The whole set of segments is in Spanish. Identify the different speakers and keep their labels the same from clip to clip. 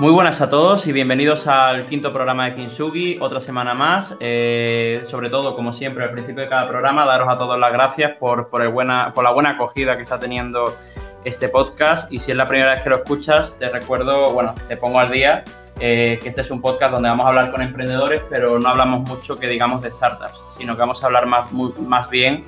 Speaker 1: Muy buenas a todos y bienvenidos al quinto programa de Kinsugi, otra semana más. Eh, sobre todo, como siempre, al principio de cada programa, daros a todos las gracias por, por, el buena, por la buena acogida que está teniendo este podcast. Y si es la primera vez que lo escuchas, te recuerdo, bueno, te pongo al día, eh, que este es un podcast donde vamos a hablar con emprendedores, pero no hablamos mucho que digamos de startups, sino que vamos a hablar más, más bien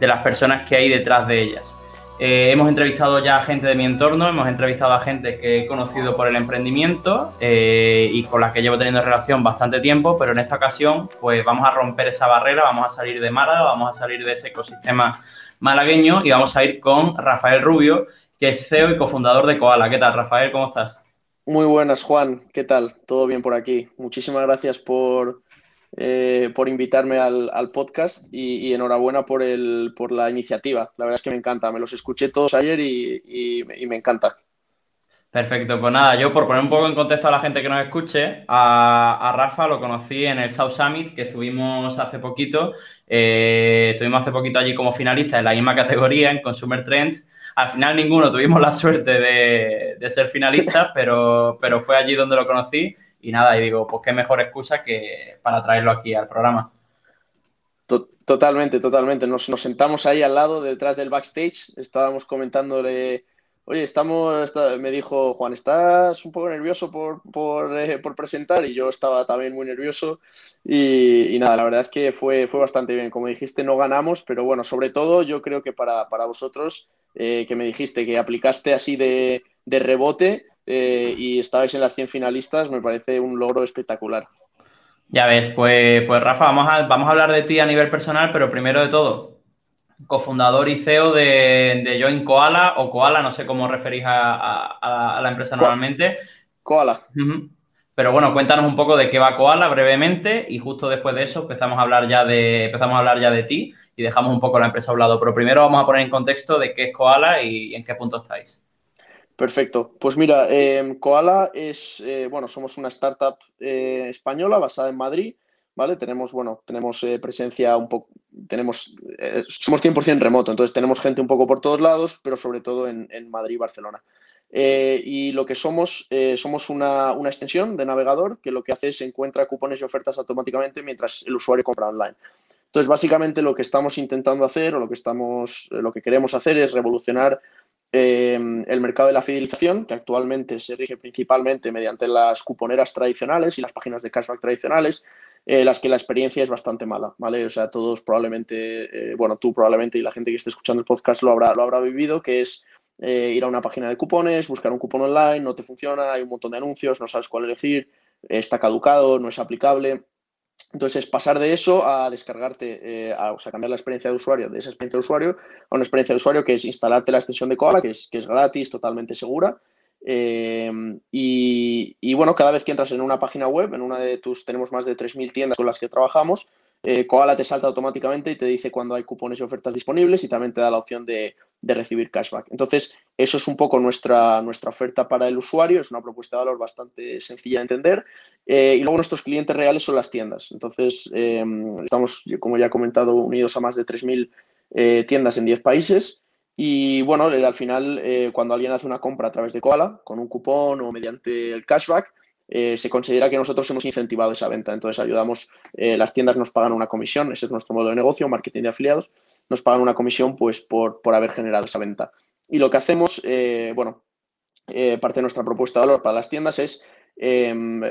Speaker 1: de las personas que hay detrás de ellas. Eh, hemos entrevistado ya a gente de mi entorno, hemos entrevistado a gente que he conocido por el emprendimiento eh, y con la que llevo teniendo relación bastante tiempo, pero en esta ocasión pues vamos a romper esa barrera, vamos a salir de Málaga, vamos a salir de ese ecosistema malagueño y vamos a ir con Rafael Rubio, que es CEO y cofundador de Koala. ¿Qué tal, Rafael? ¿Cómo estás?
Speaker 2: Muy buenas, Juan. ¿Qué tal? ¿Todo bien por aquí? Muchísimas gracias por, eh, por invitarme al, podcast y, enhorabuena por, el, por la iniciativa. La verdad es que me encanta. Me los escuché todos ayer y, me encanta.
Speaker 1: Perfecto, pues nada, yo por poner un poco en contexto a la gente que nos escuche, a, Rafa lo conocí en el South Summit que estuvimos hace poquito. Eh, estuvimos hace poquito allí como finalistas en la misma categoría, en Consumer Trends. Al final ninguno tuvimos la suerte de, ser finalistas, pero, pero fue allí donde lo conocí y nada, y digo, pues qué mejor excusa que para traerlo aquí al programa.
Speaker 2: Totalmente, totalmente. Nos, sentamos ahí al lado, detrás del backstage, estábamos comentándole, oye, estamos, me dijo Juan, ¿estás un poco nervioso por, eh, por, presentar? Y yo estaba también muy nervioso y, nada, la verdad es que fue, fue bastante bien. Como dijiste, no ganamos, pero bueno, sobre todo yo creo que para, vosotros, eh, que me dijiste que aplicaste así de, de rebote, eh, y estabais en las 100 finalistas, me parece un logro espectacular.
Speaker 1: Ya ves, pues, pues Rafa, vamos a, vamos a hablar de ti a nivel personal, pero primero de todo, cofundador y CEO de, de Join Koala o Koala, no sé cómo referís a, la empresa normalmente.
Speaker 2: Koala.
Speaker 1: Pero bueno, cuéntanos un poco de qué va Koala brevemente y justo después de eso empezamos a hablar ya de, empezamos a hablar ya de ti y dejamos un poco la empresa a un lado. Pero primero vamos a poner en contexto de qué es Koala y en qué punto estáis.
Speaker 2: Perfecto. Pues mira, em, Koala es, eh, bueno, somos una startup eh, española basada en Madrid, ¿vale? Tenemos, bueno, tenemos eh, presencia un poco, tenemos, somos 100% remoto, entonces tenemos gente un poco por todos lados, pero sobre todo en, Madrid y Barcelona. y lo que somos, somos una, una, extensión de navegador que lo que hace es encuentra cupones y ofertas automáticamente mientras el usuario compra online. Entonces, básicamente lo que estamos intentando hacer o lo que, estamos, lo que queremos hacer es revolucionar Em, el mercado de la fidelización, que actualmente se rige principalmente mediante las cuponeras tradicionales y las páginas de cashback tradicionales, eh, las que la experiencia es bastante mala, ¿vale? O sea, todos probablemente, eh, bueno, tú probablemente y la gente que esté escuchando el podcast lo habrá, lo habrá vivido, que es eh, ir a una página de cupones, buscar un cupón online, no te funciona, hay un montón de anuncios, no sabes cuál elegir, está caducado, no es aplicable. Entonces, pasar de eso a descargarte, eh, a, o sea, cambiar la experiencia de usuario, de esa experiencia de usuario, a una experiencia de usuario que es instalarte la extensión de Koala, que es, que es gratis, totalmente segura. Eh, y, bueno, cada vez que entras en una página web, en una de tus, tenemos más de 3.000 tiendas con las que trabajamos, eh, Koala te salta automáticamente y te dice cuando hay cupones y ofertas disponibles y también te da la opción de, recibir cashback. Entonces, eso es un poco nuestra, nuestra oferta para el usuario, es una propuesta de valor bastante sencilla de entender. Eh, y luego nuestros clientes reales son las tiendas. Entonces, eh, estamos, como ya he comentado, unidos a más de 3.000 tiendas en 10 países. Y bueno, al final, cuando alguien hace una compra a través de Koala, con un cupón o mediante el cashback, eh, se considera que nosotros hemos incentivado esa venta. Entonces ayudamos, eh, las tiendas nos pagan una comisión, ese es nuestro modo de negocio, marketing de afiliados, nos pagan una comisión pues por, por haber generado esa venta. Y lo que hacemos, eh, bueno, parte de nuestra propuesta de valor para las tiendas es em,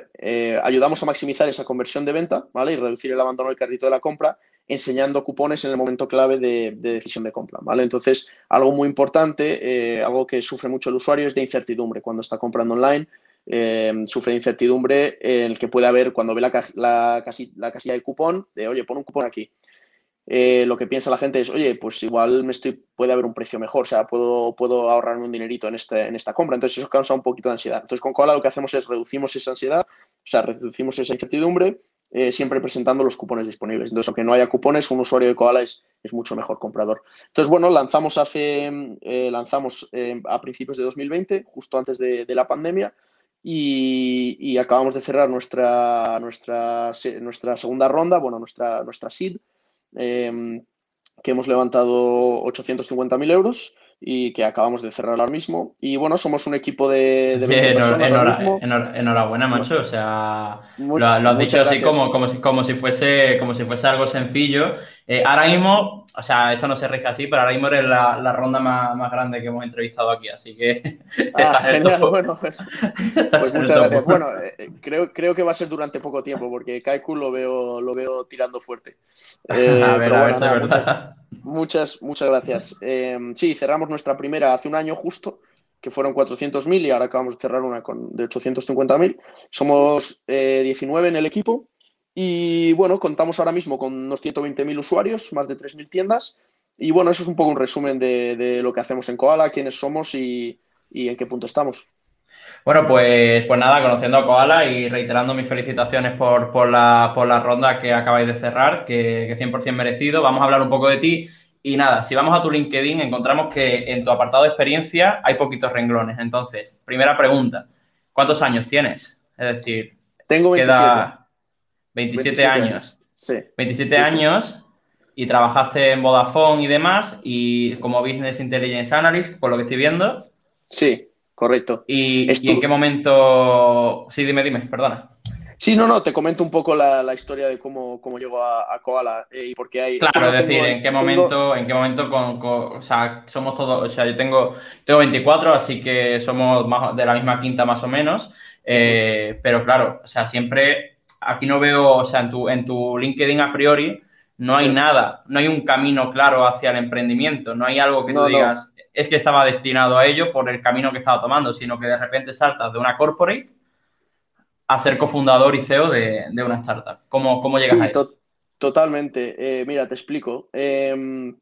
Speaker 2: ayudamos a maximizar esa conversión de venta, ¿vale? Y reducir el abandono del carrito de la compra enseñando cupones en el momento clave de, de decisión de compra, ¿vale? Entonces, algo muy importante, algo que sufre mucho el usuario es de incertidumbre cuando está comprando online, eh, sufre incertidumbre en el que puede haber cuando ve la, la, casilla de cupón, de oye, pon un cupón aquí. Eh, lo que piensa la gente es, oye, pues igual me estoy, puede haber un precio mejor, o sea, puedo, puedo ahorrarme un dinerito en, este, en esta compra. Entonces eso causa un poquito de ansiedad. Entonces con Koala lo que hacemos es reducimos esa ansiedad, o sea, reducimos esa incertidumbre, eh, siempre presentando los cupones disponibles. Entonces, aunque no haya cupones, un usuario de Koala es, es mucho mejor comprador. Entonces, bueno, lanzamos hace, lanzamos a principios de 2020, justo antes de la pandemia, y, acabamos de cerrar nuestra, nuestra, nuestra segunda ronda, bueno, nuestra, nuestra SID, em, que hemos levantado 850.000 euros y que acabamos de cerrar ahora mismo. Y bueno, somos un equipo de,
Speaker 1: enhorabuena, macho. O sea, lo, has dicho así como, como, si, como, si fuese, como si fuese algo sencillo. Eh, ahora mismo, o sea, esto no se rige así, pero ahora mismo eres la, ronda más, grande que hemos entrevistado aquí, así que...
Speaker 2: Ah, genial, bueno, pues, pues muchas gracias. Bueno, eh, eh, creo, creo que va a ser durante poco tiempo, porque Kaiku lo veo, lo veo tirando fuerte.
Speaker 1: a ver, a ver,
Speaker 2: muchas, muchas, muchas, gracias. sí, cerramos nuestra primera hace un año justo, que fueron 400.000 y ahora acabamos de cerrar una con, de 850.000. Somos 19 en el equipo y bueno, contamos ahora mismo con unos 120.000 usuarios, más de 3.000 tiendas. Y bueno, eso es un poco un resumen de, lo que hacemos en Koala, quiénes somos y, en qué punto estamos.
Speaker 1: Bueno, pues, pues nada, conociendo a Koala y reiterando mis felicitaciones por, la, ronda que acabáis de cerrar, que, que 100% merecido. Vamos a hablar un poco de ti. Y nada, si vamos a tu LinkedIn, encontramos que en tu apartado de experiencia hay poquitos renglones. Entonces, primera pregunta, ¿cuántos años tienes? Es decir,
Speaker 2: tengo 27.
Speaker 1: 27, años. Sí. 27 años y trabajaste en Vodafone y demás y como Business Intelligence Analyst, por lo que estoy viendo.
Speaker 2: Sí, correcto.
Speaker 1: ¿Y, en qué momento? Sí, dime, dime, perdona.
Speaker 2: Sí, no, no, te comento un poco la, historia de cómo, cómo llegó a, Koala eh, y por qué hay...
Speaker 1: Claro, es decir, en qué momento, en qué momento con, o sea, somos todos, o sea, yo tengo, tengo 24, así que somos de la misma quinta más o menos, eh, pero claro, o sea, siempre aquí no veo, o sea, en tu, en tu LinkedIn a priori no hay nada, no hay un camino claro hacia el emprendimiento, no hay algo que tú digas, es que estaba destinado a ello por el camino que estaba tomando, sino que de repente saltas de una corporate a ser cofundador y CEO de, una startup. ¿Cómo, cómo llegas a eso?
Speaker 2: totalmente. Eh, mira, te explico. Em,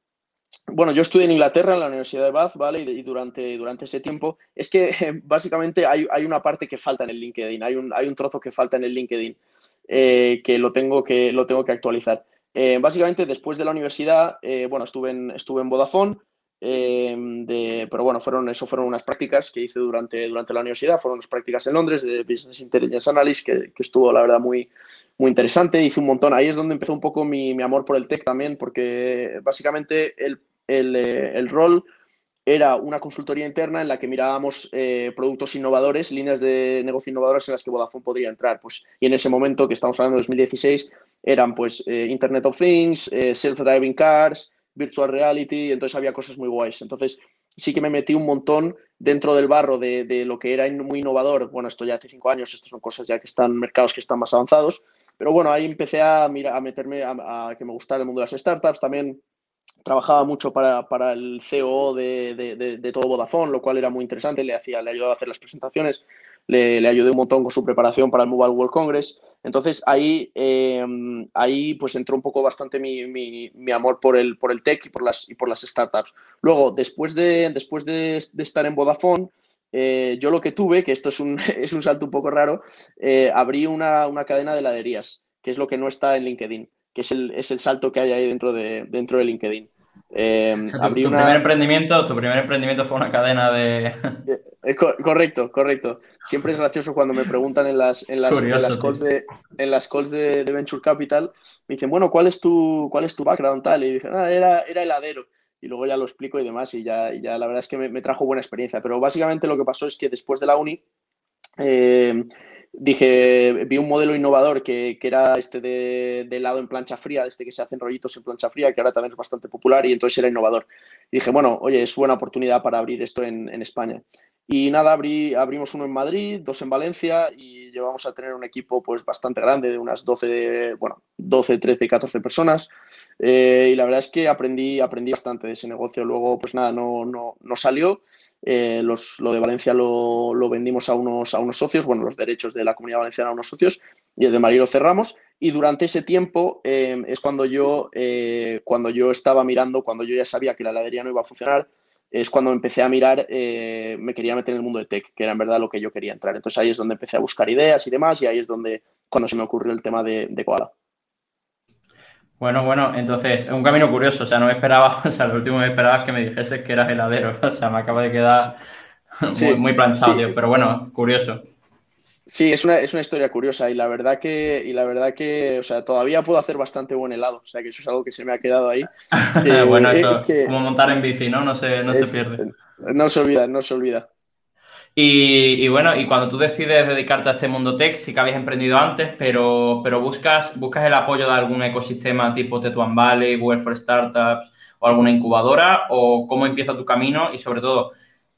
Speaker 2: bueno, yo estudié en Inglaterra, en la Universidad de Bath, ¿vale? Y, durante, durante ese tiempo, es que básicamente hay, una parte que falta en el LinkedIn, hay un, hay un trozo que falta en el LinkedIn eh, que, lo tengo que lo tengo que actualizar. Eh, básicamente, después de la universidad, eh, bueno, estuve en, estuve en Vodafone, de, pero bueno, fueron, eso fueron unas prácticas que hice durante, durante la universidad, fueron unas prácticas en Londres de Business Intelligence Analysis, que, que, estuvo, la verdad, muy, muy interesante, hice un montón, ahí es donde empezó un poco mi, mi amor por el tech también, porque básicamente el, el, el rol era una consultoría interna en la que mirábamos eh, productos innovadores, líneas de negocio innovadoras en las que Vodafone podría entrar. Pues, y en ese momento, que estamos hablando de 2016, eran pues eh, Internet of Things, eh, Self-Driving Cars, Virtual Reality, entonces había cosas muy guays. Entonces sí que me metí un montón dentro del barro de, lo que era muy innovador. Bueno, esto ya hace cinco años, estas son cosas ya que están, mercados que están más avanzados. Pero bueno, ahí empecé a, a meterme, a, a que me gustara el mundo de las startups. También trabajaba mucho para, para el CEO de, de, de, todo Vodafone, lo cual era muy interesante, le, hacía, le ayudaba a hacer las presentaciones, le, le ayudé un montón con su preparación para el Mobile World Congress. Entonces ahí, em, ahí pues entró un poco bastante mi, mi, mi, amor por el, por el tech y por las, y por las startups. Luego, después de, después de, estar en Vodafone, eh, yo lo que tuve, que esto es un, es un salto un poco raro, eh, abrí una, una cadena de heladerías, que es lo que no está en LinkedIn que es el, es el salto que hay ahí dentro de, dentro de LinkedIn.
Speaker 1: Eh, tu, primer emprendimiento, tu primer emprendimiento fue una cadena de...
Speaker 2: Eh, correcto, correcto. Siempre es gracioso cuando me preguntan en las, en las, en las calls, de, en las calls de, Venture Capital, me dicen, bueno, ¿cuál es tu, cuál es tu background tal? Y dicen, ah, era, era heladero. Y luego ya lo explico y demás y ya, ya la verdad es que me, me, trajo buena experiencia. Pero básicamente lo que pasó es que después de la uni... Eh, dije, vi un modelo innovador que, que era este de, helado en plancha fría, este que se hacen rollitos en plancha fría, que ahora también es bastante popular y entonces era innovador. Y dije, bueno, oye, es buena oportunidad para abrir esto en, en España. Y nada, abrí, abrimos uno en Madrid, dos en Valencia y llevamos a tener un equipo pues bastante grande, de unas 12, bueno, 12, 13, 14 personas. Eh, y la verdad es que aprendí, aprendí bastante de ese negocio. Luego, pues nada, no, no, no salió. Eh, los, lo de Valencia lo, lo, vendimos a unos, a unos socios, bueno, los derechos de la comunidad valenciana a unos socios, y el de Madrid lo cerramos. Y durante ese tiempo eh, es cuando yo, cuando yo estaba mirando, cuando yo ya sabía que la heladería no iba a funcionar, es cuando empecé a mirar, eh, me quería meter en el mundo de tech, que era en verdad lo que yo quería entrar. Entonces ahí es donde empecé a buscar ideas y demás, y ahí es donde, cuando se me ocurrió el tema de, de Koala.
Speaker 1: Bueno, bueno, entonces, es un camino curioso, o sea, no me esperaba, o sea, lo último que me esperaba es que me dijese que eras heladero, o sea, me acaba de quedar muy, planchado, pero bueno, curioso.
Speaker 2: Sí, es una, es una historia curiosa y la verdad que, y la verdad que, o sea, todavía puedo hacer bastante buen helado, o sea, que eso es algo que se me ha quedado ahí.
Speaker 1: bueno, eso, como montar en bici, ¿no? No se, no se pierde.
Speaker 2: No se olvida, no se olvida.
Speaker 1: Y, bueno, y cuando tú decides dedicarte a este mundo tech, sí que habías emprendido antes, pero, pero buscas, buscas el apoyo de algún ecosistema tipo Tetuan Valley, Google for Startups o alguna incubadora, o cómo empieza tu camino y sobre todo,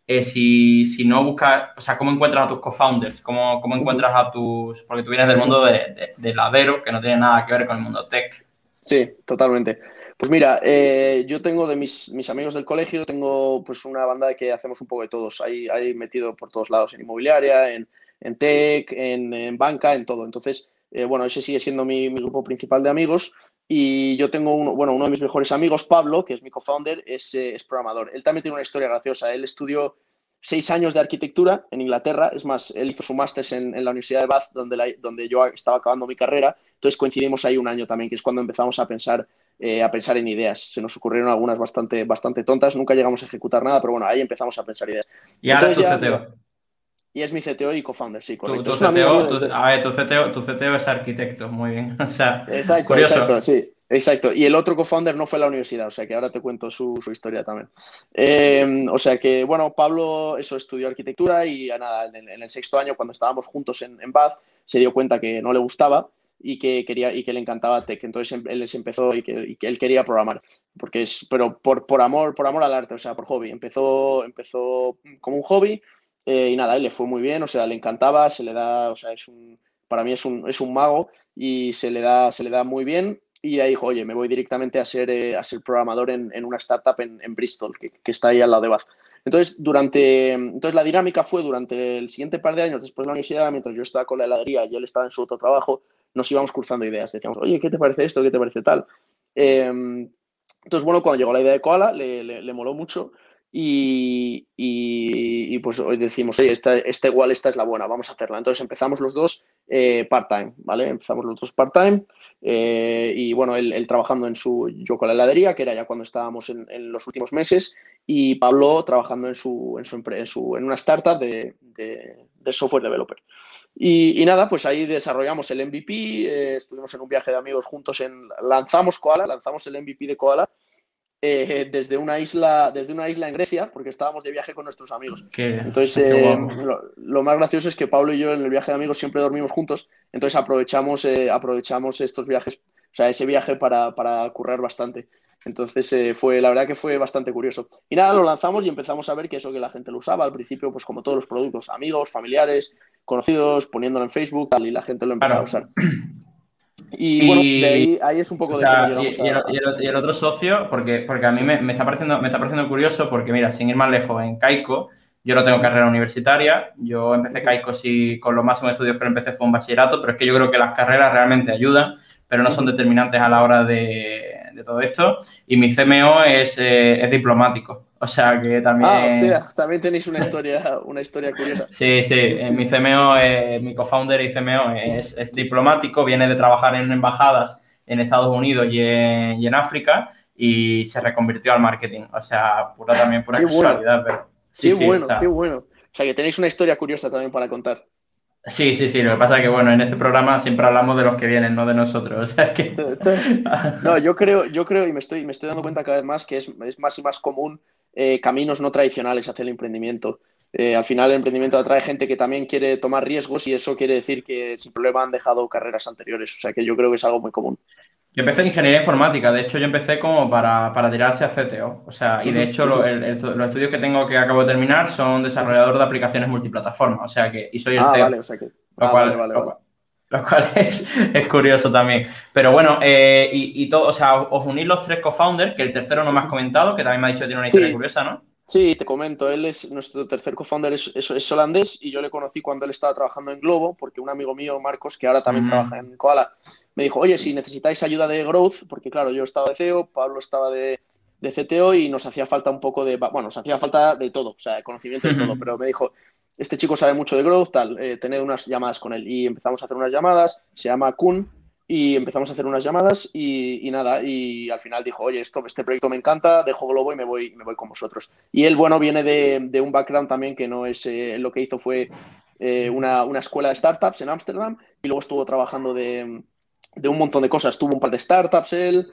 Speaker 1: eh, si, si, no buscas, o sea, cómo encuentras a tus co-founders, ¿Cómo, cómo, encuentras a tus, porque tú vienes del mundo de, de, ladero, que no tiene nada que ver con el mundo tech.
Speaker 2: Sí, totalmente. Pues mira, eh, yo tengo de mis, mis, amigos del colegio, tengo pues una banda que hacemos un poco de todos. Hay, hay metido por todos lados, en inmobiliaria, en, en tech, en, banca, en todo. Entonces, eh, bueno, ese sigue siendo mi, mi, grupo principal de amigos. Y yo tengo uno, bueno, uno de mis mejores amigos, Pablo, que es mi co-founder, es, eh, es, programador. Él también tiene una historia graciosa. Él estudió seis años de arquitectura en Inglaterra. Es más, él hizo su máster en, en, la Universidad de Bath, donde, donde yo estaba acabando mi carrera. Entonces coincidimos ahí un año también, que es cuando empezamos a pensar eh, a pensar en ideas. Se nos ocurrieron algunas bastante, bastante tontas, nunca llegamos a ejecutar nada, pero bueno, ahí empezamos a pensar ideas.
Speaker 1: Y ahora tu CTO.
Speaker 2: Y es mi CTO y co-founder, sí,
Speaker 1: correcto. Tu, CTO, a ver, tu CTO, tu CTO, es arquitecto, muy bien. O sea,
Speaker 2: exacto,
Speaker 1: curioso.
Speaker 2: exacto, sí. Exacto, y el otro co-founder no fue la universidad, o sea que ahora te cuento su, su historia también. Eh, o sea que, bueno, Pablo eso estudió arquitectura y nada, en el, sexto año, cuando estábamos juntos en, en Bath, se dio cuenta que no le gustaba y que quería y que le encantaba tech. Entonces em, él les empezó y que, él quería programar, porque es, pero por, por amor, por amor al arte, o sea, por hobby. Empezó, empezó como un hobby eh, y nada, él le fue muy bien, o sea, le encantaba, se le da, o sea, es para mí es un, es un mago y se le da, se le da muy bien. Y ahí dijo, oye, me voy directamente a ser, eh, a ser programador en, en, una startup en, Bristol, que, que, está ahí al lado de Bath. Entonces, durante, entonces, la dinámica fue durante el siguiente par de años después de la universidad, mientras yo estaba con la heladería y él estaba en su otro trabajo, nos íbamos cruzando ideas. Decíamos, oye, ¿qué te parece esto? ¿Qué te parece tal? Eh, entonces, bueno, cuando llegó la idea de Koala, le, le moló mucho y, y, y, pues hoy decimos, oye, esta, esta, igual, esta es la buena, vamos a hacerla. Entonces empezamos los dos eh, part-time, ¿vale? Empezamos los dos part-time eh, y bueno, él, trabajando en su, yo con la heladería, que era ya cuando estábamos en, en los últimos meses, y Pablo trabajando en, su, en, su, en, su, en una startup de, de, de software developer. Y, y, nada, pues ahí desarrollamos el MVP, eh, estuvimos en un viaje de amigos juntos, en, lanzamos Koala, lanzamos el MVP de Koala eh, desde, una isla, desde una isla en Grecia, porque estábamos de viaje con nuestros amigos.
Speaker 1: Qué,
Speaker 2: entonces,
Speaker 1: qué
Speaker 2: eh, lo, lo, más gracioso es que Pablo y yo en el viaje de amigos siempre dormimos juntos, entonces aprovechamos, eh, aprovechamos estos viajes, o sea, ese viaje para, para currar bastante. Entonces fue, la verdad que fue bastante curioso. Y nada, lo lanzamos y empezamos a ver que eso que la gente lo usaba al principio, pues como todos los productos, amigos, familiares, conocidos, poniéndolo en Facebook, tal, y la gente lo empezó claro. a usar. Y, y, bueno, de ahí, ahí, es un poco de
Speaker 1: sea, y, y, el, y, el, otro socio, porque, porque a mí sí. me, me, está pareciendo, me está pareciendo curioso, porque mira, sin ir más lejos, en Caico, yo no tengo carrera universitaria, yo empecé Caico sí, con los máximos estudios que empecé fue un bachillerato, pero es que yo creo que las carreras realmente ayudan, pero no son determinantes a la hora de, de todo esto. Y mi CMO es, eh, es diplomático. O sea que también.
Speaker 2: Ah, o sea, también tenéis una historia, una historia curiosa.
Speaker 1: Sí, sí. sí. Mi CMO, eh, mi co-founder y CMO es, es, diplomático, viene de trabajar en embajadas en Estados Unidos y en, y en, África y se reconvirtió al marketing. O sea, pura también pura
Speaker 2: qué
Speaker 1: casualidad.
Speaker 2: Bueno.
Speaker 1: Pero,
Speaker 2: sí, qué sí, bueno, o sea, qué bueno. O sea, que tenéis una historia curiosa también para contar.
Speaker 1: Sí, sí, sí. Lo que pasa es que, bueno, en este programa siempre hablamos de los que vienen, no de nosotros. O sea que...
Speaker 2: No, yo creo, yo creo y me estoy, me estoy dando cuenta cada vez más que es, es más y más común eh, caminos no tradicionales hacia el emprendimiento. Eh, al final el emprendimiento atrae gente que también quiere tomar riesgos y eso quiere decir que sin problema han dejado carreras anteriores. O sea que yo creo que es algo muy común.
Speaker 1: Yo empecé en ingeniería informática, de hecho yo empecé como para, para tirarse a CTO. O sea, y de hecho lo, el, el, los estudios que tengo que acabo de terminar son desarrollador de aplicaciones multiplataforma. O sea que, y soy el
Speaker 2: ah,
Speaker 1: CEO.
Speaker 2: Vale, o sea que... Ah,
Speaker 1: cual,
Speaker 2: vale, vale,
Speaker 1: cual, lo cual es, es, curioso también. Pero bueno, eh, y, y, todo, o sea, os unís los tres co-founders, que el tercero no me has comentado, que también me ha dicho que tiene una historia sí. curiosa, ¿no?
Speaker 2: Sí, te comento, él es nuestro tercer co-founder, es, es, es, holandés y yo le conocí cuando él estaba trabajando en Globo, porque un amigo mío, Marcos, que ahora también mm. trabaja en Koala, me dijo, oye, si necesitáis ayuda de growth, porque claro, yo estaba de CEO, Pablo estaba de, de CTO y nos hacía falta un poco de, bueno, nos hacía falta de todo, o sea, de conocimiento de todo, pero me dijo, este chico sabe mucho de growth, tal, eh, tened unas llamadas con él y empezamos a hacer unas llamadas, se llama Kun y empezamos a hacer unas llamadas y, nada, y al final dijo, oye, esto, este proyecto me encanta, dejo Globo y me voy, me voy con vosotros. Y él, bueno, viene de, un background también que no es, eh, lo que hizo fue una, una, escuela de startups en Ámsterdam y luego estuvo trabajando de, de, un montón de cosas. Tuvo un par de startups él,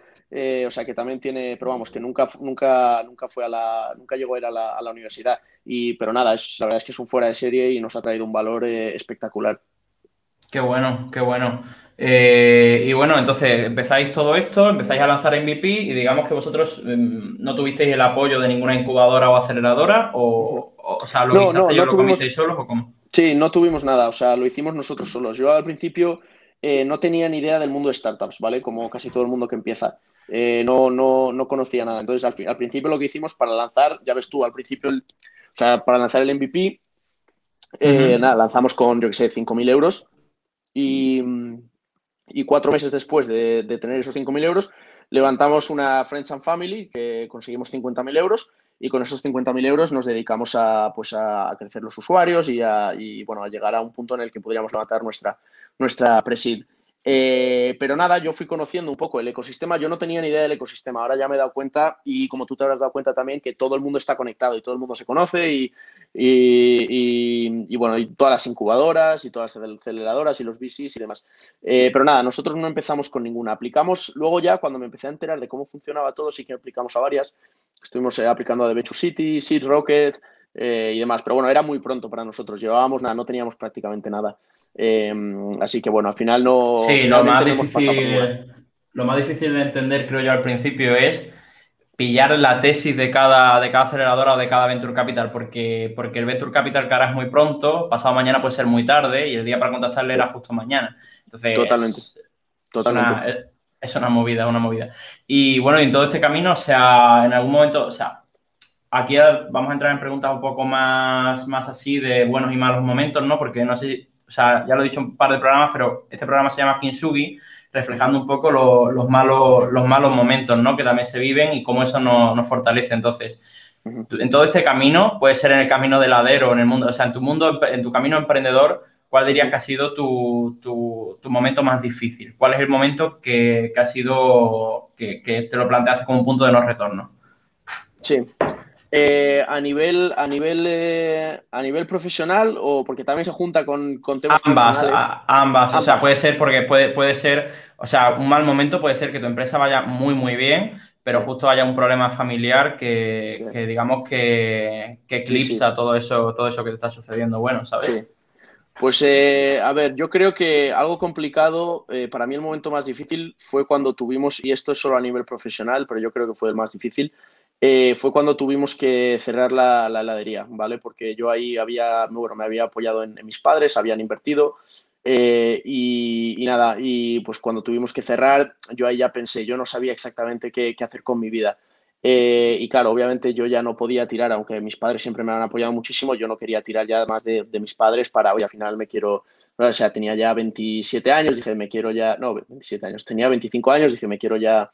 Speaker 2: o sea que también tiene, pero vamos, que nunca, nunca, nunca fue a la, nunca llegó a ir a la, a la universidad. Y, pero nada, es, la verdad es que es un fuera de serie y nos ha traído un valor espectacular.
Speaker 1: Qué bueno, qué bueno. Eh, y bueno, entonces empezáis todo esto, empezáis a lanzar MVP y digamos que vosotros em, no tuvisteis el apoyo de ninguna incubadora o aceleradora o, o, sea, lo no, lo tuvimos, solos o cómo?
Speaker 2: Sí, no tuvimos nada, o sea, lo hicimos nosotros solos. Yo al principio eh, no tenía ni idea del mundo de startups, ¿vale? Como casi todo el mundo que empieza. Eh, no, no, no conocía nada. Entonces, al, al, principio lo que hicimos para lanzar, ya ves tú, al principio, o sea, para lanzar el MVP, nada, lanzamos con, yo que sé, 5.000 euros y y cuatro meses después de, tener esos 5.000 euros, levantamos una Friends and Family que conseguimos 50.000 euros y con esos 50.000 euros nos dedicamos a, pues a, crecer los usuarios y, a, y, bueno, a llegar a un punto en el que podríamos levantar nuestra, nuestra presid. Eh, pero nada, yo fui conociendo un poco el ecosistema. Yo no tenía ni idea del ecosistema. Ahora ya me he dado cuenta, y como tú te habrás dado cuenta también, que todo el mundo está conectado y todo el mundo se conoce. Y, y, bueno, y todas las incubadoras y todas las aceleradoras y los VCs y demás. Eh, pero nada, nosotros no empezamos con ninguna. Aplicamos luego ya, cuando me empecé a enterar de cómo funcionaba todo, sí que aplicamos a varias. Estuvimos eh, aplicando a The Venture City, Seed Rocket y demás. Pero bueno, era muy pronto para nosotros. Llevábamos nada, no teníamos prácticamente nada. Em, así que bueno, al final no.
Speaker 1: Sí, lo más, difícil, lo más difícil de entender, creo yo, al principio es pillar la tesis de cada, de cada aceleradora o de cada Venture Capital, porque, porque el Venture Capital que ahora es muy pronto, pasado mañana puede ser muy tarde y el día para contactarle era justo mañana. Entonces,
Speaker 2: Totalmente.
Speaker 1: Totalmente. Es una, es una movida, una movida. Y bueno, en todo este camino, o sea, en algún momento, o sea, aquí vamos a entrar en preguntas un poco más, más así de buenos y malos momentos, ¿no? Porque no sé o sea, ya lo he dicho en un par de programas, pero este programa se llama Kinsugi, reflejando un poco los, malos, los malos momentos, ¿no? Que también se viven y cómo eso nos, fortalece. Entonces, en todo este camino, puede ser en el camino de ladero, en el mundo, o sea, en tu mundo, en tu camino emprendedor, ¿cuál dirías que ha sido tu, momento más difícil? ¿Cuál es el momento que, ha sido, que, que, te lo planteaste como un punto de no retorno?
Speaker 2: Sí, eh, a nivel, a nivel, eh, a nivel profesional o porque también se junta con, con temas
Speaker 1: ambas, ambas, o sea, puede ser porque puede, puede ser, o sea, un mal momento puede ser que tu empresa vaya muy, muy bien, pero justo haya un problema familiar que, digamos que, que eclipsa todo eso, todo eso que te está sucediendo. Bueno, ¿sabes?
Speaker 2: Pues eh, a ver, yo creo que algo complicado, para mí el momento más difícil fue cuando tuvimos, y esto es solo a nivel profesional, pero yo creo que fue el más difícil, eh, fue cuando tuvimos que cerrar la, heladería, ¿vale? Porque yo ahí había, bueno, me había apoyado en, mis padres, habían invertido eh, y, nada, y pues cuando tuvimos que cerrar, yo ahí ya pensé, yo no sabía exactamente qué, hacer con mi vida. Eh, y claro, obviamente yo ya no podía tirar, aunque mis padres siempre me han apoyado muchísimo, yo no quería tirar ya más de, mis padres para, hoy al final me quiero, o sea, tenía ya 27 años, dije, me quiero ya, no, 27 años, tenía 25 años, dije, me quiero ya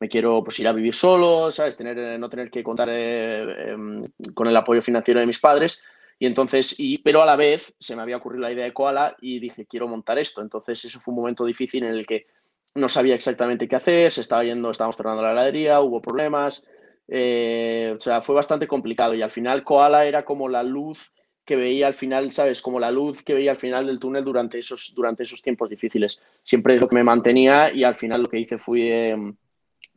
Speaker 2: me quiero pues, ir a vivir solo, ¿sabes? Tener, eh, no tener que contar eh, em, con el apoyo financiero de mis padres. Y entonces, y, pero a la vez se me había ocurrido la idea de Koala y dije, quiero montar esto. Entonces, eso fue un momento difícil en el que no sabía exactamente qué hacer, se estaba yendo, estábamos cerrando la heladería, hubo problemas. Eh, o sea, fue bastante complicado y al final Koala era como la luz que veía al final, ¿sabes? Como la luz que veía al final del túnel durante esos, durante esos tiempos difíciles. Siempre es lo que me mantenía y al final lo que hice fue em,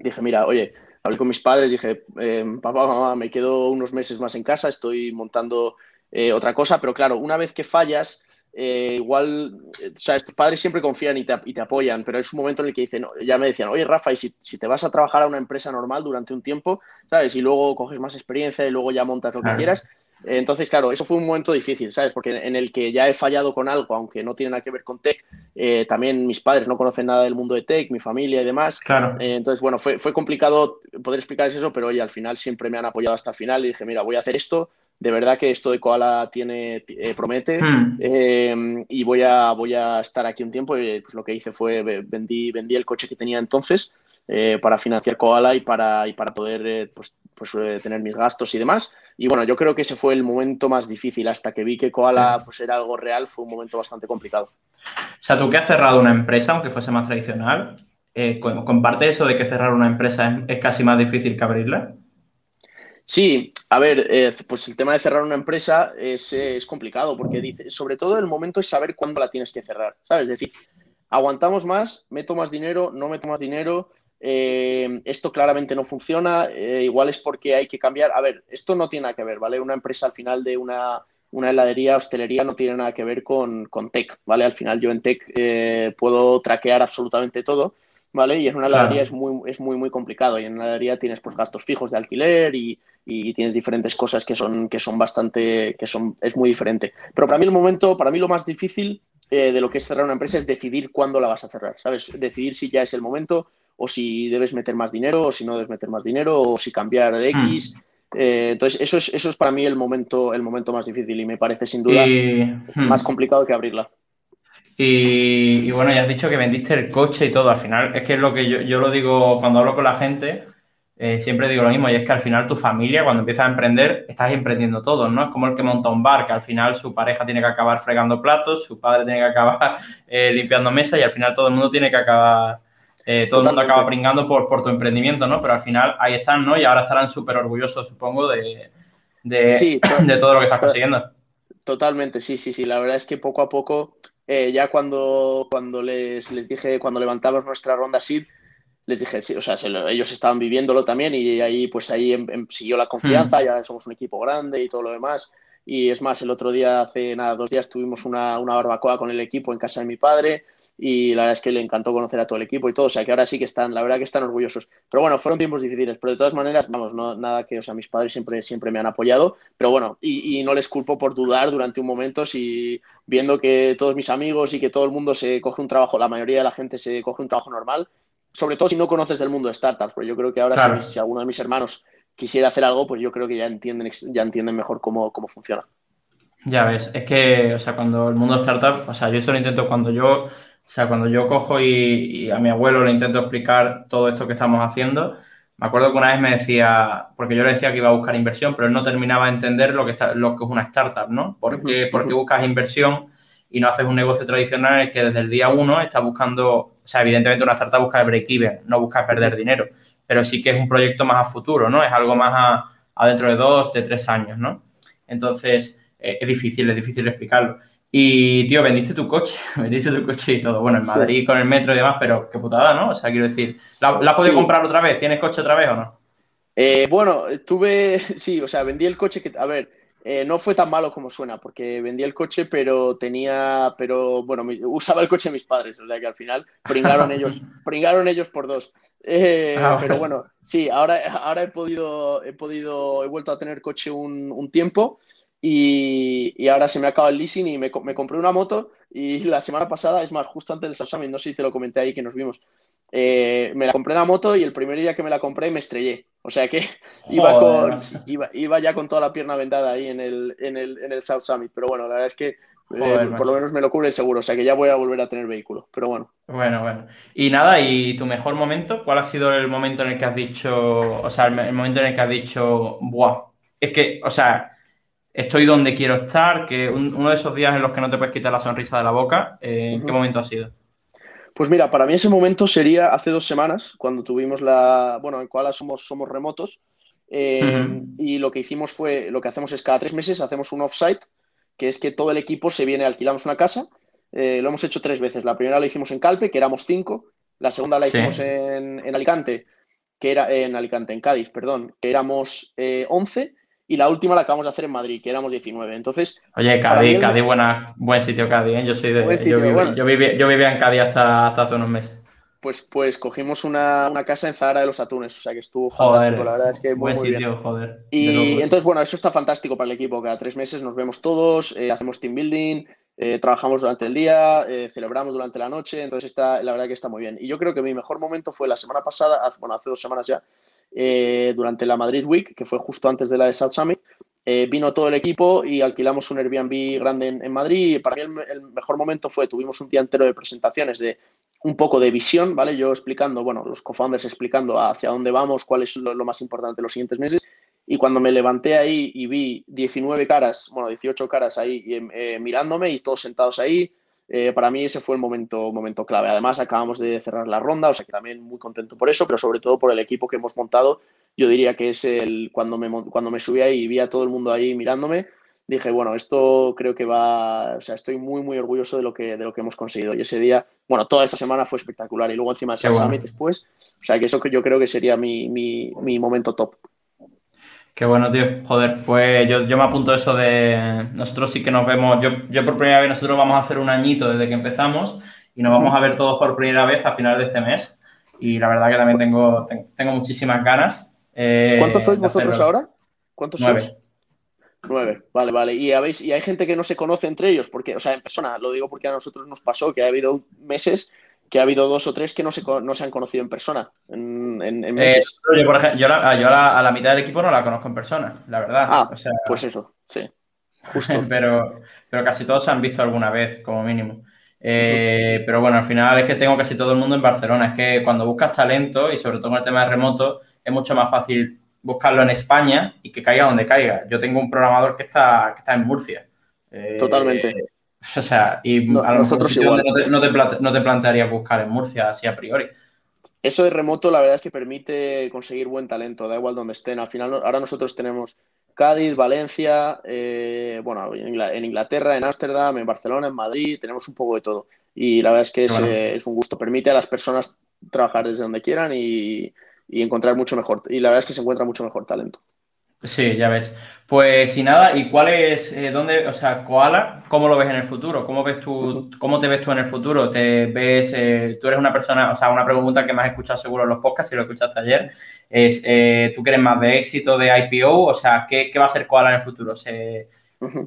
Speaker 2: dije, mira, oye, hablé con mis padres, dije, eh, papá, mamá, me quedo unos meses más en casa, estoy montando eh, otra cosa, pero claro, una vez que fallas, eh, igual, sabes, tus padres siempre confían y te, y te, apoyan, pero es un momento en el que dicen, ya me decían, oye, Rafa, y si, si, te vas a trabajar a una empresa normal durante un tiempo, ¿sabes? Y luego coges más experiencia y luego ya montas lo que quieras, entonces, claro, eso fue un momento difícil, ¿sabes? Porque en el que ya he fallado con algo, aunque no tiene nada que ver con tech, eh, también mis padres no conocen nada del mundo de tech, mi familia y demás.
Speaker 1: Claro.
Speaker 2: Eh, entonces, bueno, fue, fue complicado poder explicarles eso, pero oye, al final siempre me han apoyado hasta el final y dije, mira, voy a hacer esto. De verdad que esto de Koala tiene, eh, promete hmm. y voy a, voy a estar aquí un tiempo. Y pues lo que hice fue vendí, vendí el coche que tenía entonces para financiar Koala y para, y para poder pues, pues, tener mis gastos y demás. Y bueno, yo creo que ese fue el momento más difícil. Hasta que vi que Koala pues, era algo real, fue un momento bastante complicado.
Speaker 1: O sea, tú que has cerrado una empresa, aunque fuese más tradicional, eh, ¿comparte eso de que cerrar una empresa es, casi más difícil que abrirla?
Speaker 2: Sí, a ver, eh, pues el tema de cerrar una empresa es, es, complicado porque dice, sobre todo el momento es saber cuándo la tienes que cerrar, ¿sabes? Es decir, aguantamos más, meto más dinero, no meto más dinero, eh, esto claramente no funciona, eh, igual es porque hay que cambiar. A ver, esto no tiene nada que ver, ¿vale? Una empresa al final de una, una heladería, hostelería, no tiene nada que ver con, con tech, ¿vale? Al final yo en tech puedo traquear absolutamente todo ¿vale? Y en una heladería es, muy, es muy, muy complicado. Y en una heladería tienes pues gastos fijos de alquiler y, y, tienes diferentes cosas que son, que son bastante, que son, es muy diferente. Pero para mí el momento, para mí lo más difícil eh, de lo que es cerrar una empresa es decidir cuándo la vas a cerrar, ¿sabes? Decidir si ya es el momento o si debes meter más dinero o si no debes meter más dinero o si cambiar de X. Mm. Eh, entonces, eso es, eso es para mí el momento, el momento más difícil y me parece sin duda más complicado que abrirla.
Speaker 1: Y, bueno, ya has dicho que vendiste el coche y todo. Al final, es que es lo que yo, yo lo digo cuando hablo con la gente, eh, siempre digo lo mismo, y es que al final tu familia, cuando empiezas a emprender, estás emprendiendo todo, ¿no? Es como el que monta un bar, que al final su pareja tiene que acabar fregando platos, su padre tiene que acabar eh, limpiando mesas y al final todo el mundo tiene que acabar, eh, todo el mundo acaba pringando por, por tu emprendimiento, ¿no? Pero al final ahí están, ¿no? Y ahora estarán súper orgullosos, supongo, de, de, de todo lo que estás consiguiendo.
Speaker 2: Totalmente, sí, sí, sí. La verdad es que poco a poco eh, ya cuando, cuando les, les, dije, cuando levantamos nuestra ronda SID, les dije, sí, o sea, ellos estaban viviéndolo también y ahí pues ahí em, em, siguió la confianza, hmm. ya somos un equipo grande y todo lo demás. Y es más, el otro día, hace nada, dos días, tuvimos una, una, barbacoa con el equipo en casa de mi padre y la verdad es que le encantó conocer a todo el equipo y todo. O sea, que ahora sí que están, la verdad que están orgullosos. Pero bueno, fueron tiempos difíciles. Pero de todas maneras, vamos, no, nada que, o sea, mis padres siempre, siempre me han apoyado. Pero bueno, y, y no les culpo por dudar durante un momento si viendo que todos mis amigos y que todo el mundo se coge un trabajo, la mayoría de la gente se coge un trabajo normal. Sobre todo si no conoces del mundo de startups, porque yo creo que ahora si alguno de mis hermanos quisiera hacer algo, pues yo creo que ya entienden, ya entienden mejor cómo, cómo funciona.
Speaker 1: Ya ves, es que, o sea, cuando el mundo startup, o sea, yo eso lo intento cuando yo, o sea, cuando yo cojo y, a mi abuelo le intento explicar todo esto que estamos haciendo, me acuerdo que una vez me decía, porque yo le decía que iba a buscar inversión, pero él no terminaba de entender lo que, está, lo que es una startup, ¿no? ¿Por qué, porque buscas inversión y no haces un negocio tradicional que desde el día uno estás buscando, o sea, evidentemente una startup busca el break-even, no busca perder dinero, pero sí que es un proyecto más a futuro, ¿no? Es algo más a, a dentro de dos, de tres años, ¿no? Entonces, eh, es difícil, es difícil explicarlo. Y, tío, vendiste tu coche, vendiste tu coche y todo. Bueno, en Madrid con el metro y demás, pero qué putada, ¿no? O sea, quiero decir, ¿la, has podido comprar otra vez? ¿Tienes coche otra vez o no?
Speaker 2: Eh, bueno, tuve, sí, o sea, vendí el coche que, a ver, eh, no fue tan malo como suena, porque vendí el coche, pero tenía, pero bueno, usaba el coche de mis padres, o sea que al final pringaron ellos, pringaron ellos por dos. Ah, pero bueno, sí, ahora, ahora he podido, he podido, he vuelto a tener coche un, un tiempo. Y, ahora se me acaba el leasing y me, compré una moto y la semana pasada, es más, justo antes del Summit, no sé si te lo comenté ahí que nos vimos, eh, me la compré la moto y el primer día que me la compré me estrellé. O sea que iba, con, iba, ya con toda la pierna vendada ahí en el, en el, en el South Summit. Pero bueno, la verdad es que eh, por lo menos me lo cubre el seguro. O sea que ya voy a volver a tener vehículo. Pero bueno.
Speaker 1: Bueno, bueno. Y nada, ¿y tu mejor momento? ¿Cuál ha sido el momento en el que has dicho, o sea, el momento en el que has dicho, buah, es que, o sea, estoy donde quiero estar, que uno de esos días en los que no te puedes quitar la sonrisa de la boca, eh, ¿en qué momento ha sido?
Speaker 2: Pues mira, para mí ese momento sería hace dos semanas, cuando tuvimos la, bueno, en cual somos, somos remotos, eh, y lo que hicimos fue, lo que hacemos es cada tres meses hacemos un offsite, que es que todo el equipo se viene, alquilamos una casa, eh, lo hemos hecho tres veces. La primera la hicimos en Calpe, que éramos cinco, la segunda la hicimos en, en, Alicante, que era en Alicante, en Cádiz, perdón, que éramos once, y la última la acabamos de hacer en Madrid, que éramos 19. Entonces.
Speaker 1: Oye, Cádiz, Cádiz, buena, buen sitio Cádiz, ¿eh? Yo soy de. yo, vivía, en Cádiz hasta, hasta hace unos meses.
Speaker 2: Pues, pues cogimos una, casa en Zahara de los Atunes, o sea que estuvo fantástico, la verdad es que
Speaker 1: muy, buen sitio, joder.
Speaker 2: Y entonces, bueno, eso está fantástico para el equipo, cada tres meses nos vemos todos, eh, hacemos team building, eh, trabajamos durante el día, celebramos durante la noche, entonces está, la verdad que está muy bien. Y yo creo que mi mejor momento fue la semana pasada, bueno, hace dos semanas ya, eh, durante la Madrid Week, que fue justo antes de la de South Summit. Eh, vino todo el equipo y alquilamos un Airbnb grande en, Madrid. Y para mí el, mejor momento fue, tuvimos un día entero de presentaciones de un poco de visión, ¿vale? Yo explicando, bueno, los co-founders explicando hacia dónde vamos, cuál es lo, más importante los siguientes meses. Y cuando me levanté ahí y vi 19 caras, bueno, 18 caras ahí eh, mirándome y todos sentados ahí, eh, para mí ese fue el momento, momento clave. Además, acabamos de cerrar la ronda, o sea que también muy contento por eso, pero sobre todo por el equipo que hemos montado, yo diría que es el cuando me, cuando me subí ahí y vi a todo el mundo ahí mirándome, dije, bueno, esto creo que va, o sea, estoy muy, muy orgulloso de lo que, de lo que hemos conseguido. Y ese día, bueno, toda esta semana fue espectacular y luego encima de bueno. después, o sea, que eso yo creo que sería mi, mi, mi momento top.
Speaker 1: Qué bueno, tío. Joder, pues yo, yo me apunto eso de. Nosotros sí que nos vemos. Yo, yo por primera vez, nosotros vamos a hacer un añito desde que empezamos y nos vamos a ver todos por primera vez a final de este mes. Y la verdad que también tengo, tengo muchísimas ganas.
Speaker 2: Eh, ¿Cuántos sois vosotros ahora? ¿Cuántos Nueve. sois? Nueve, vale, vale. ¿Y, habéis, y hay gente que no se conoce entre ellos, porque, o sea, en persona, lo digo porque a nosotros nos pasó que ha habido meses que ha habido dos o tres que no se, no se han conocido en persona, en,
Speaker 1: eh, meses. yo, por ejemplo, yo, a, la, mitad del equipo no la conozco en persona, la verdad.
Speaker 2: Ah, pues eso, sí.
Speaker 1: Justo. pero, pero casi todos se han visto alguna vez, como mínimo. Eh, pero bueno, al final es que tengo casi todo el mundo en Barcelona. Es que cuando buscas talento y sobre todo en el tema de remoto, es mucho más fácil buscarlo en España y que caiga donde caiga. Yo tengo un programador que está, que está en Murcia.
Speaker 2: Eh, Totalmente.
Speaker 1: O sea, y a nosotros igual. No te, plantearía buscar en Murcia así a priori.
Speaker 2: Eso de remoto, la verdad es que permite conseguir buen talento, da igual donde estén. Al final, ahora nosotros tenemos Cádiz, Valencia, eh, bueno, en Inglaterra, en Ámsterdam, en Barcelona, en Madrid, tenemos un poco de todo. Y la verdad es que es, eh, es un gusto, permite a las personas trabajar desde donde quieran y, y encontrar mucho mejor. Y la verdad es que se encuentra mucho mejor talento.
Speaker 1: Sí, ya ves. Pues y nada, ¿y cuál es, eh, dónde, o sea, Koala, cómo lo ves en el futuro? ¿Cómo ves tú, cómo te ves tú en el futuro? ¿Te ves, eh, tú eres una persona, o sea, una pregunta que me has escuchado seguro en los podcasts, si lo escuchaste ayer, es, eh, ¿tú quieres más de éxito, de IPO? O sea, ¿qué, qué va a ser Koala en el futuro?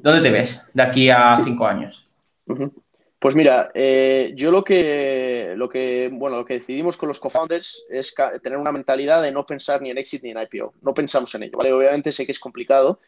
Speaker 1: ¿Dónde te ves de aquí a cinco años?
Speaker 2: Pues mira, eh, yo lo que, lo que, bueno, lo que decidimos con los co-founders es tener una mentalidad de no pensar ni en exit ni en IPO. No pensamos en ello, ¿vale? Obviamente sé que es complicado,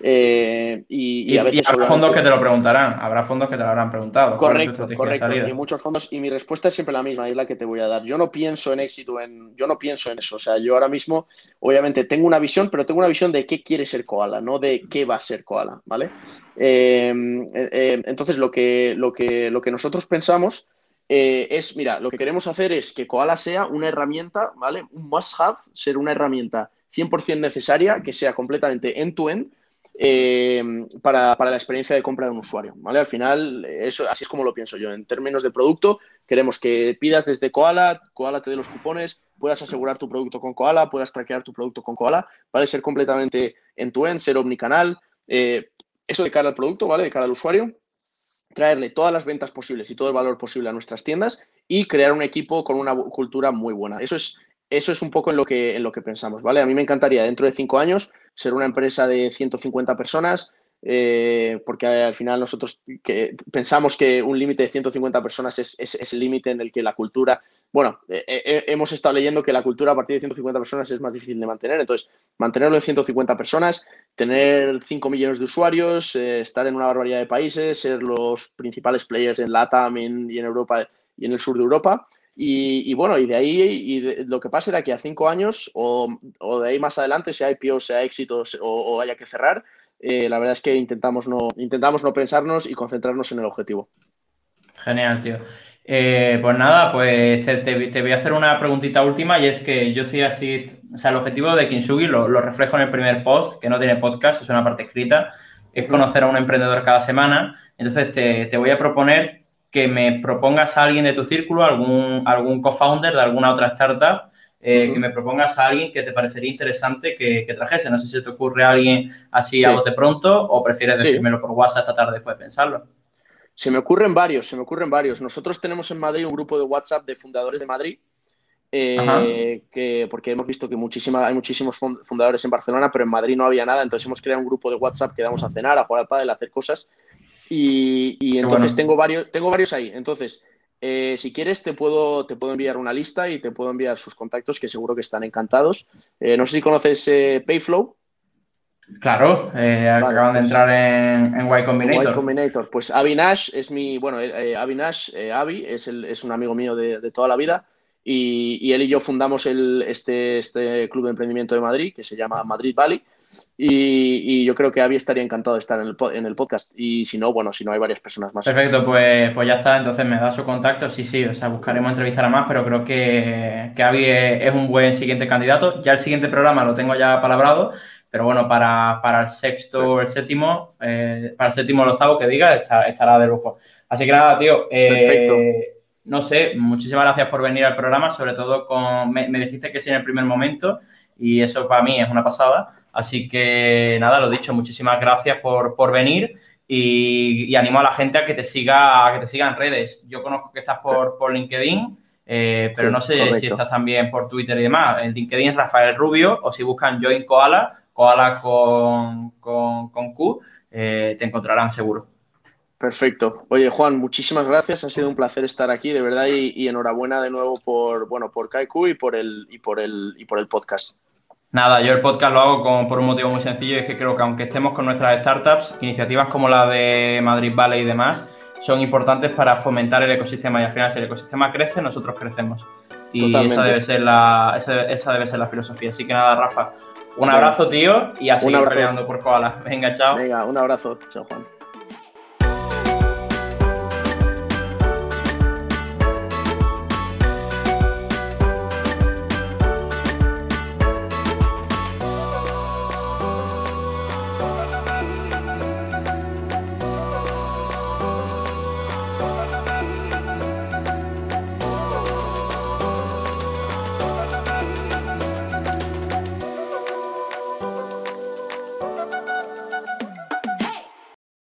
Speaker 2: eh, y,
Speaker 1: a veces habrá fondos que te lo preguntarán, habrá fondos que te lo habrán preguntado.
Speaker 2: Correcto, correcto. Y muchos fondos, y mi respuesta es siempre la misma, es la que te voy a dar. Yo no pienso en éxito, en, yo no pienso en eso. O sea, yo ahora mismo, obviamente, tengo una visión, pero tengo una visión de qué quiere ser Koala, no de qué va a ser Koala, ¿vale? Em, eh, entonces, lo que, lo, que, lo que nosotros pensamos eh, es, mira, lo que queremos hacer es que Koala sea una herramienta, ¿vale? Un must-have, ser una herramienta 100% necesaria, que sea completamente end-to-end, eh, para, la experiencia de compra de un usuario. ¿vale? Al final, eso, así es como lo pienso yo. En términos de producto, queremos que pidas desde Koala, Koala te dé los cupones, puedas asegurar tu producto con Koala, puedas traquear tu producto con Koala, ¿vale? Ser completamente en tu end ser omnicanal. Eh, eso de cara al producto, ¿vale? De cara al usuario. Traerle todas las ventas posibles y todo el valor posible a nuestras tiendas y crear un equipo con una cultura muy buena. Eso es, eso es un poco en lo, que, en lo que pensamos, ¿vale? A mí me encantaría dentro de cinco años ser una empresa de 150 personas, eh, porque al final nosotros que pensamos que un límite de 150 personas es, el límite en el que la cultura, bueno, eh, eh, hemos estado leyendo que la cultura a partir de 150 personas es más difícil de mantener, entonces mantenerlo en 150 personas, tener 5 millones de usuarios, estar en una barbaridad de países, ser los principales players en LATAM y en Europa y en el sur de Europa, y, bueno, y de ahí y lo que pase de aquí a cinco años o, de ahí más adelante, sea IPO, sea éxito o, haya que cerrar, eh, la verdad es que intentamos no, intentamos no pensarnos y concentrarnos en el objetivo.
Speaker 1: Genial, tío. Eh, pues nada, pues te, voy a hacer una preguntita última y es que yo estoy así, o sea, el objetivo de Kinsugi lo, lo reflejo en el primer post, que no tiene podcast, es una parte escrita, es conocer a un emprendedor cada semana. Entonces te, te voy a proponer que me propongas a alguien de tu círculo, algún, algún co-founder de alguna otra startup, eh, que me propongas a alguien que te parecería interesante que, trajese. No sé si te ocurre a alguien así a bote pronto o prefieres decírmelo por WhatsApp esta tarde después de pensarlo.
Speaker 2: Se me ocurren varios, se me ocurren varios. Nosotros tenemos en Madrid un grupo de WhatsApp de fundadores de Madrid, eh, que, porque hemos visto que muchísima, hay muchísimos fundadores en Barcelona, pero en Madrid no había nada, entonces hemos creado un grupo de WhatsApp que damos a cenar, a jugar al pádel, a hacer cosas y, entonces tengo, varios, tengo varios ahí. Entonces, eh, si quieres, te puedo, te puedo enviar una lista y te puedo enviar sus contactos, que seguro que están encantados. Eh, no sé si conoces eh, Payflow.
Speaker 1: Claro, acaban de entrar en, en y Combinator.
Speaker 2: Y Combinator. Pues Avinash es mi, bueno, Avinash, Avi, es, el, es un amigo mío de, toda la vida y, él y yo fundamos el, este, este club de emprendimiento de Madrid que se llama Madrid Valley y, yo creo que Avi estaría encantado de estar en el, en el, podcast y si no, bueno, si no hay varias personas más.
Speaker 1: Perfecto, pues, pues ya está, entonces me da su contacto, sí, sí, o sea, buscaremos entrevistar a más, pero creo que, que Avi es, un buen siguiente candidato. Ya el siguiente programa lo tengo ya palabrado, pero bueno, para, para el sexto, el séptimo, eh, para el séptimo o el octavo que diga, estará de lujo. Así que nada, tío. Eh, Perfecto no sé, muchísimas gracias por venir al programa, sobre todo con, me, dijiste que sí en el primer momento y eso para mí es una pasada. Así que nada, lo dicho, muchísimas gracias por, venir y, animo a la gente a que te siga, a que te siga en redes. Yo conozco que estás por, por LinkedIn, eh, pero no sé si estás también por Twitter y demás. En LinkedIn es Rafael Rubio o si buscan Join Koala, Koala con, con, Q, eh, te encontrarán seguro.
Speaker 2: Perfecto. Oye, Juan, muchísimas gracias. Ha sido un placer estar aquí, de verdad, y, enhorabuena de nuevo por, bueno, por Kaiku y por el, y por el, y por el podcast.
Speaker 1: Nada, yo el podcast lo hago por un motivo muy sencillo, y es que creo que aunque estemos con nuestras startups, iniciativas como la de Madrid Valley y demás, son importantes para fomentar el ecosistema y al final si el ecosistema crece, nosotros crecemos. Y esa debe, ser la, esa, debe ser la filosofía. Así que nada, Rafa, un abrazo, tío, y a seguir por Koala. Venga, chao.
Speaker 2: Venga, un abrazo. Chao, Juan.